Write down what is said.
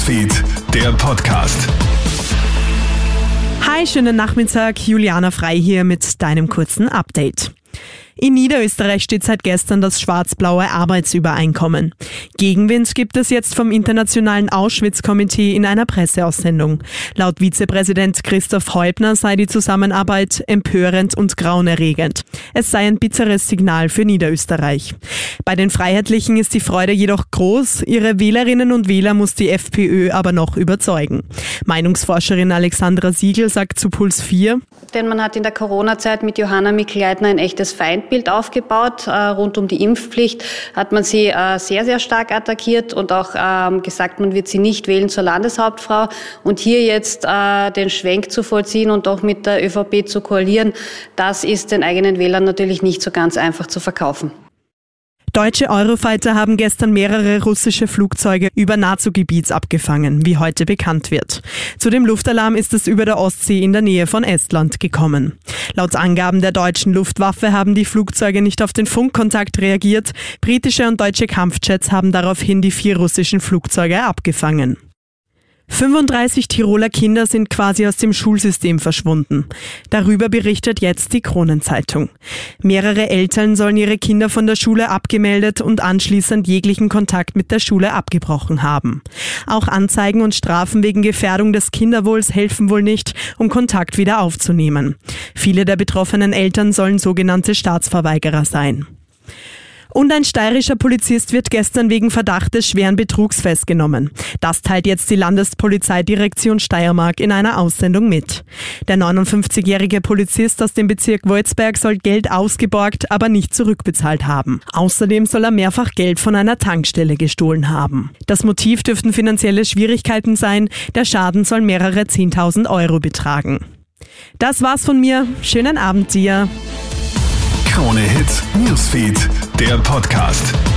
Newsfeed, der Podcast. Hi, schönen Nachmittag. Juliana Frei hier mit deinem kurzen Update. In Niederösterreich steht seit gestern das schwarz-blaue Arbeitsübereinkommen. Gegenwind gibt es jetzt vom Internationalen Auschwitz-Komitee in einer Presseaussendung. Laut Vizepräsident Christoph Häubner sei die Zusammenarbeit empörend und grauenerregend. Es sei ein bitteres Signal für Niederösterreich. Bei den Freiheitlichen ist die Freude jedoch groß. Ihre Wählerinnen und Wähler muss die FPÖ aber noch überzeugen. Meinungsforscherin Alexandra Siegel sagt zu Puls 4. Denn man hat in der Corona-Zeit mit Johanna Mikl-Leitner ein echtes Feindbild aufgebaut. Äh, rund um die Impfpflicht hat man sie äh, sehr, sehr stark attackiert und auch ähm, gesagt, man wird sie nicht wählen zur Landeshauptfrau. Und hier jetzt äh, den Schwenk zu vollziehen und doch mit der ÖVP zu koalieren, das ist den eigenen Wählern natürlich nicht so ganz einfach zu verkaufen. Deutsche Eurofighter haben gestern mehrere russische Flugzeuge über NATO-Gebiets abgefangen, wie heute bekannt wird. Zu dem Luftalarm ist es über der Ostsee in der Nähe von Estland gekommen. Laut Angaben der deutschen Luftwaffe haben die Flugzeuge nicht auf den Funkkontakt reagiert. Britische und deutsche Kampfjets haben daraufhin die vier russischen Flugzeuge abgefangen. 35 Tiroler Kinder sind quasi aus dem Schulsystem verschwunden. Darüber berichtet jetzt die Kronenzeitung. Mehrere Eltern sollen ihre Kinder von der Schule abgemeldet und anschließend jeglichen Kontakt mit der Schule abgebrochen haben. Auch Anzeigen und Strafen wegen Gefährdung des Kinderwohls helfen wohl nicht, um Kontakt wieder aufzunehmen. Viele der betroffenen Eltern sollen sogenannte Staatsverweigerer sein. Und ein steirischer Polizist wird gestern wegen Verdacht des schweren Betrugs festgenommen. Das teilt jetzt die Landespolizeidirektion Steiermark in einer Aussendung mit. Der 59-jährige Polizist aus dem Bezirk Wolzberg soll Geld ausgeborgt, aber nicht zurückbezahlt haben. Außerdem soll er mehrfach Geld von einer Tankstelle gestohlen haben. Das Motiv dürften finanzielle Schwierigkeiten sein. Der Schaden soll mehrere 10.000 Euro betragen. Das war's von mir. Schönen Abend dir. Krone Hits, Newsfeed, der Podcast.